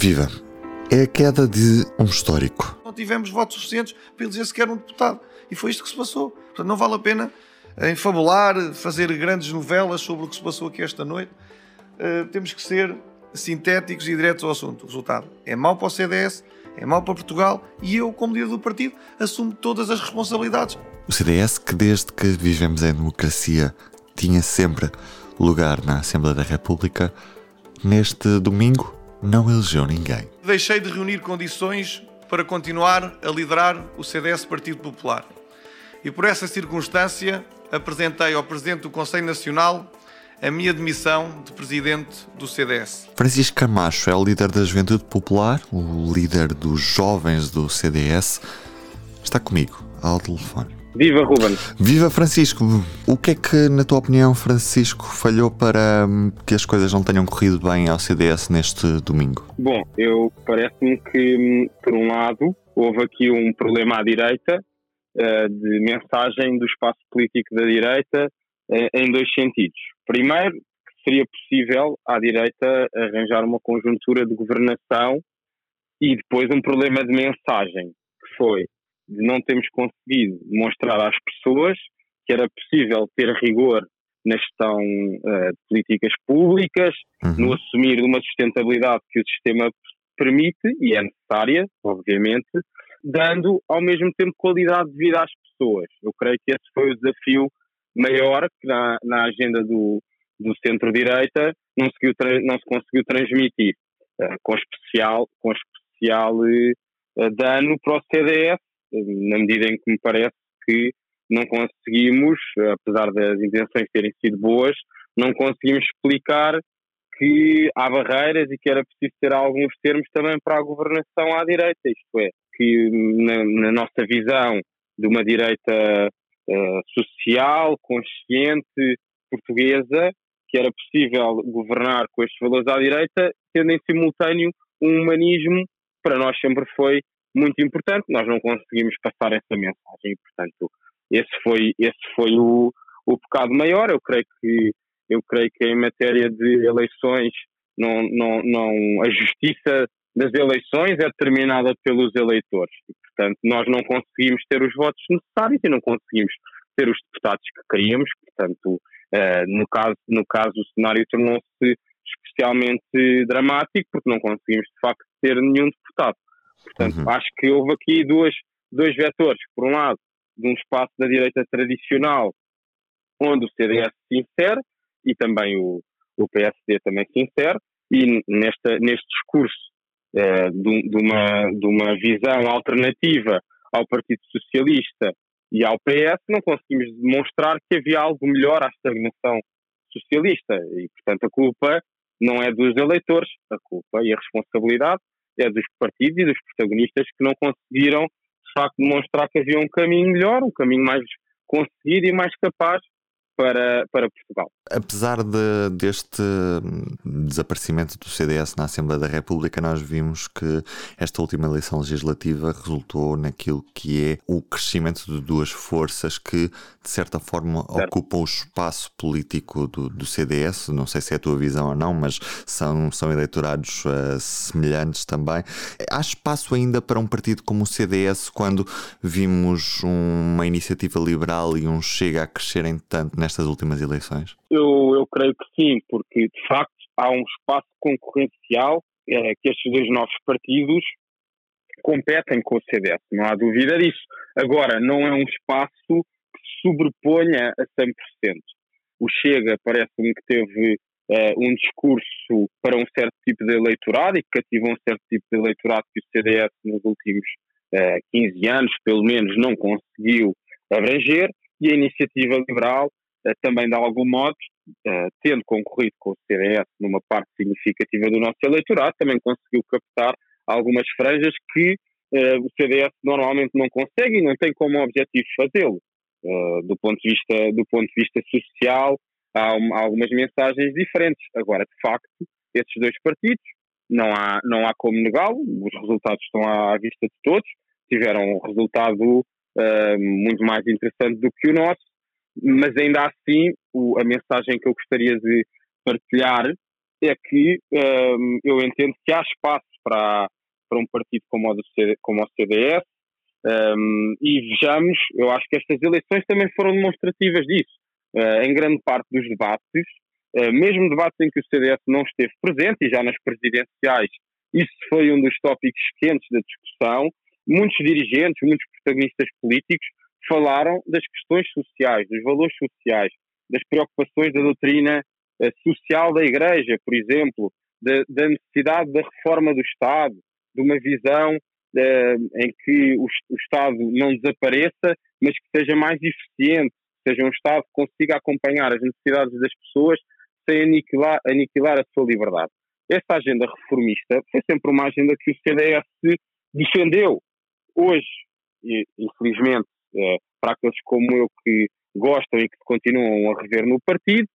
Viva! É a queda de um histórico. Não tivemos votos suficientes para eleger sequer um deputado. E foi isto que se passou. Portanto, não vale a pena enfabular, fazer grandes novelas sobre o que se passou aqui esta noite. Uh, temos que ser sintéticos e diretos ao assunto. O resultado é mau para o CDS, é mau para Portugal e eu, como líder do partido, assumo todas as responsabilidades. O CDS, que desde que vivemos em democracia tinha sempre lugar na Assembleia da República, neste domingo não elegeu ninguém. Deixei de reunir condições para continuar a liderar o CDS Partido Popular. E por essa circunstância apresentei ao Presidente do Conselho Nacional a minha demissão de Presidente do CDS. Francisco Camacho é o líder da Juventude Popular, o líder dos jovens do CDS. Está comigo, ao telefone. Viva Ruben! Viva Francisco! O que é que, na tua opinião, Francisco, falhou para hum, que as coisas não tenham corrido bem ao CDS neste domingo? Bom, eu parece-me que, hum, por um lado, houve aqui um problema à direita, uh, de mensagem do espaço político da direita, uh, em dois sentidos. Primeiro, que seria possível à direita arranjar uma conjuntura de governação e depois um problema de mensagem, que foi de não termos conseguido mostrar às pessoas que era possível ter rigor na gestão uh, de políticas públicas, uhum. no assumir uma sustentabilidade que o sistema permite e é necessária, obviamente, dando ao mesmo tempo qualidade de vida às pessoas. Eu creio que esse foi o desafio maior que na, na agenda do, do centro-direita não, não, se conseguiu transmitir, uh, com especial, com especial uh, dano para o CDS, na medida em que me parece que não conseguimos, apesar das intenções terem sido boas, não conseguimos explicar que há barreiras e que era preciso ter alguns termos também para a governação à direita, isto é, que na, na nossa visão de uma direita uh, social, consciente, portuguesa, que era possível governar com estes valores à direita, tendo em simultâneo um humanismo, para nós sempre foi muito importante, nós não conseguimos passar essa mensagem, portanto, esse foi, esse foi o, o pecado maior, eu creio que eu creio que em matéria de eleições não, não, não, a justiça das eleições é determinada pelos eleitores. E, portanto, nós não conseguimos ter os votos necessários e não conseguimos ter os deputados que queríamos, portanto, uh, no, caso, no caso o cenário tornou-se especialmente dramático porque não conseguimos de facto ter nenhum deputado. Portanto, uhum. acho que houve aqui duas, dois vetores. Por um lado, de um espaço da direita tradicional, onde o CDS se insere, e também o, o PSD também se insere, e nesta, neste discurso eh, de, de, uma, de uma visão alternativa ao Partido Socialista e ao PS, não conseguimos demonstrar que havia algo melhor à estagnação socialista. E, portanto, a culpa não é dos eleitores, a culpa e a responsabilidade é dos partidos e dos protagonistas que não conseguiram, de facto, demonstrar que havia um caminho melhor, um caminho mais conseguido e mais capaz para, para Portugal. Apesar de, deste desaparecimento do CDS na Assembleia da República, nós vimos que esta última eleição legislativa resultou naquilo que é o crescimento de duas forças que, de certa forma, certo. ocupam o espaço político do, do, CDS. Não sei se é a tua visão ou não, mas são, são eleitorados uh, semelhantes também. Há espaço ainda para um partido como o CDS quando vimos uma iniciativa liberal e um Chega a crescerem tanto nestas últimas eleições? Eu, eu creio que sim, porque de facto há um espaço concorrencial é, que estes dois novos partidos competem com o CDS, não há dúvida disso. Agora, não é um espaço que se sobreponha a 100%. O Chega parece-me que teve uh, um discurso para um certo tipo de eleitorado e que cativou um certo tipo de eleitorado que o CDS nos últimos uh, eh, 15 anos, pelo menos, não conseguiu abranger, e a iniciativa liberal também de algum modo, eh, tendo concorrido com o CDS numa parte significativa do nosso eleitorado, também conseguiu captar algumas franjas que eh, o CDS normalmente não consegue e não tem como objetivo fazê-lo. do, ponto de vista, do ponto de vista social, há algumas mensagens diferentes. Agora, de facto, esses dois partidos, não há, não há como negá-lo, os resultados estão à vista de todos, tiveram um resultado uh, muito mais interessante do que o nosso, mas ainda assim o, a mensagem que eu gostaria de partilhar é que um, eu entendo que há espaço para, para um partido como o, do como o CDS um, e vejamos, eu acho que estas eleições também foram demonstrativas disso. Uh, em grande parte dos debates, uh, mesmo debates em que o CDS não esteve presente, e já nas presidenciais, isso foi um dos tópicos quentes da discussão, muitos dirigentes, muitos protagonistas políticos falaram das questões sociais, dos valores sociais, das preocupações da doutrina uh, social da Igreja, por exemplo, da, da, necessidade da reforma do Estado, de uma visão uh, em que o, o, Estado não desapareça, mas que seja mais eficiente, seja um Estado que consiga acompanhar as necessidades das pessoas sem aniquilar, aniquilar a sua liberdade. Essa agenda reformista foi sempre uma agenda que o CDS defendeu. Hoje, infelizmente, para aqueles como eu que gostam e que continuam a rever no partido,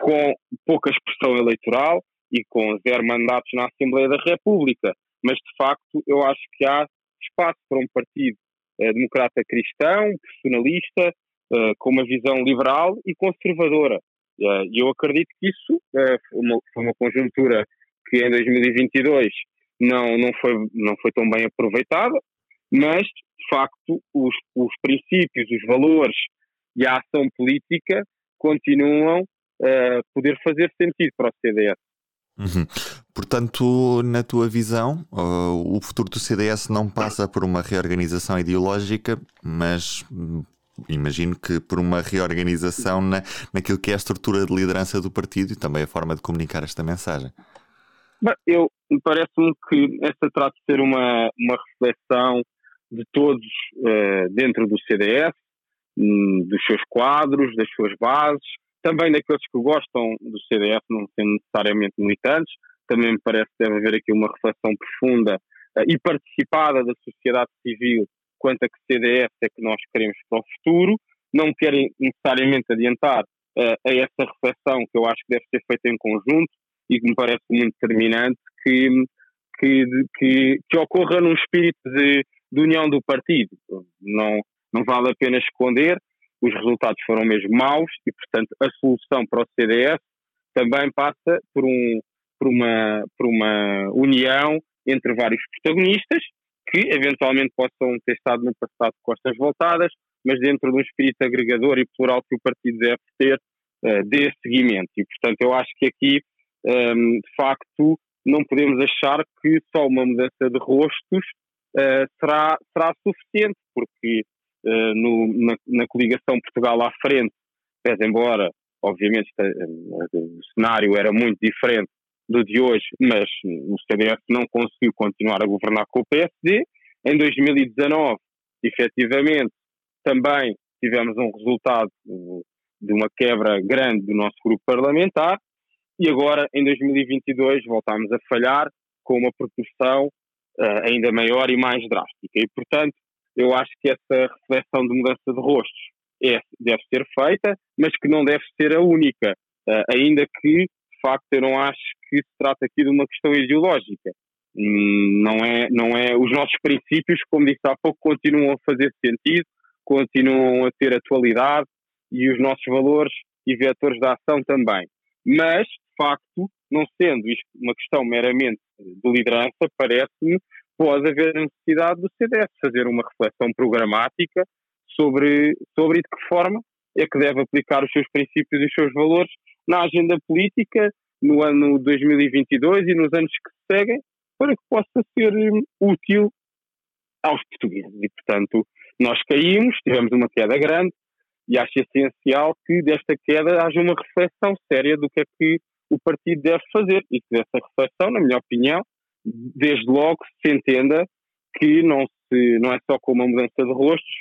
com pouca expressão eleitoral e com zero mandatos na Assembleia da República. Mas, de facto, eu acho que há espaço para um partido eh, democrata cristão, personalista, eh, com uma visão liberal e conservadora. Eh, e eu acredito que isso eh, foi uma, foi, uma, conjuntura que em 2022 não, não, foi, não foi tão bem aproveitada, mas, de facto, os, os princípios, os valores e a ação política continuam a poder fazer sentido para o CDS. Uhum. Portanto, na tua visão, uh, o futuro do CDS não passa por uma reorganização ideológica, mas hum, imagino que por uma reorganização na, naquilo que é a estrutura de liderança do partido e também a forma de comunicar esta mensagem. Bem, eu parece-me que esta trata de ser uma, uma reflexão de todos uh, dentro do CDS, um, dos seus quadros, das suas bases, também daqueles que gostam do CDS, não sendo necessariamente militantes. Também me parece que deve haver aqui uma reflexão profunda uh, e participada da sociedade civil quanto a que CDS é que nós queremos para o futuro. Não querem necessariamente adiantar uh, a essa reflexão que eu acho que deve ser feita em conjunto e que me parece muito determinante que, que, que, que ocorra num espírito de, de união do partido. Não, não vale a pena esconder, os resultados foram mesmo maus e, portanto, a solução para o CDS também passa por, um, por, uma, por uma união entre vários protagonistas que eventualmente possam ter estado no passado de costas voltadas, mas dentro de um espírito agregador e plural que o partido deve ter, uh, dê seguimento. E, portanto, eu acho que aqui, um, ehm, de facto, não podemos achar que só uma mudança de rostos uh, será, será suficiente, porque uh, no, na, na, coligação Portugal à frente, pese embora, obviamente, uh, o cenário era muito diferente do de hoje, mas o CDS não conseguiu continuar a governar com o PSD. Em 2019, efetivamente, também tivemos um resultado de uma quebra grande do nosso grupo parlamentar e agora, em 2022, voltámos a falhar com uma proporção uh, ainda maior e mais drástica. E, portanto, eu acho que essa reflexão de mudança de rostos é, deve ser feita, mas que não deve ser a única, uh, ainda que, de facto, eu não acho que se trata aqui de uma questão ideológica. Hum, não é, não é, os nossos princípios, como disse há pouco, continuam a fazer sentido, continuam a ter atualidade e os nossos valores e vetores da ação também. Mas, de facto, não sendo isto uma questão meramente de liderança, parece-me pode haver necessidade do CDS fazer uma reflexão programática sobre, sobre de que forma é que deve aplicar os seus princípios e os seus valores na agenda política no ano 2022 e nos anos que se seguem, para que possa ser hum, útil aos portugueses. E, portanto, nós caímos, tivemos uma queda grande, e acho essencial que desta queda haja uma reflexão séria do que é que o partido deve fazer e que dessa reflexão, na minha opinião, desde logo se entenda que não, se, não é só com uma mudança de rostos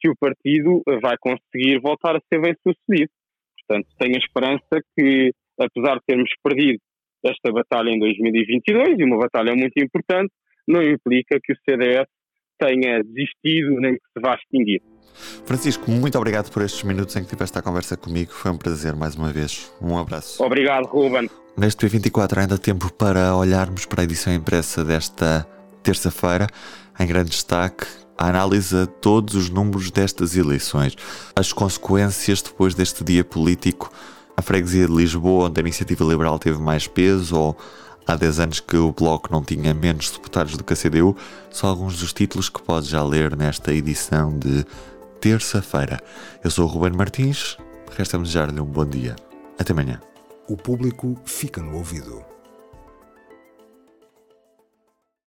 que o partido vai conseguir voltar a ser bem sucedido. Portanto, tenho a esperança que, apesar de termos perdido esta batalha em 2022, e uma batalha muito importante, não implica que o CDS tenha desistido nem que se vá extinguir. Francisco, muito obrigado por estes minutos em que tiveste a conversa comigo. Foi um prazer mais uma vez. Um abraço. Obrigado, Ruben. Neste P24 ainda há tempo para olharmos para a edição impressa desta terça-feira. Em grande destaque, a análise a todos os números destas eleições, as consequências depois deste dia político a freguesia de Lisboa, onde a iniciativa liberal teve mais peso, ou há 10 anos que o Bloco não tinha menos deputados do que a CDU, são alguns dos títulos que pode já ler nesta edição de terça-feira. Eu sou o Ruben Martins, resta-me desejar-lhe um bom dia. Até amanhã. O público fica no ouvido.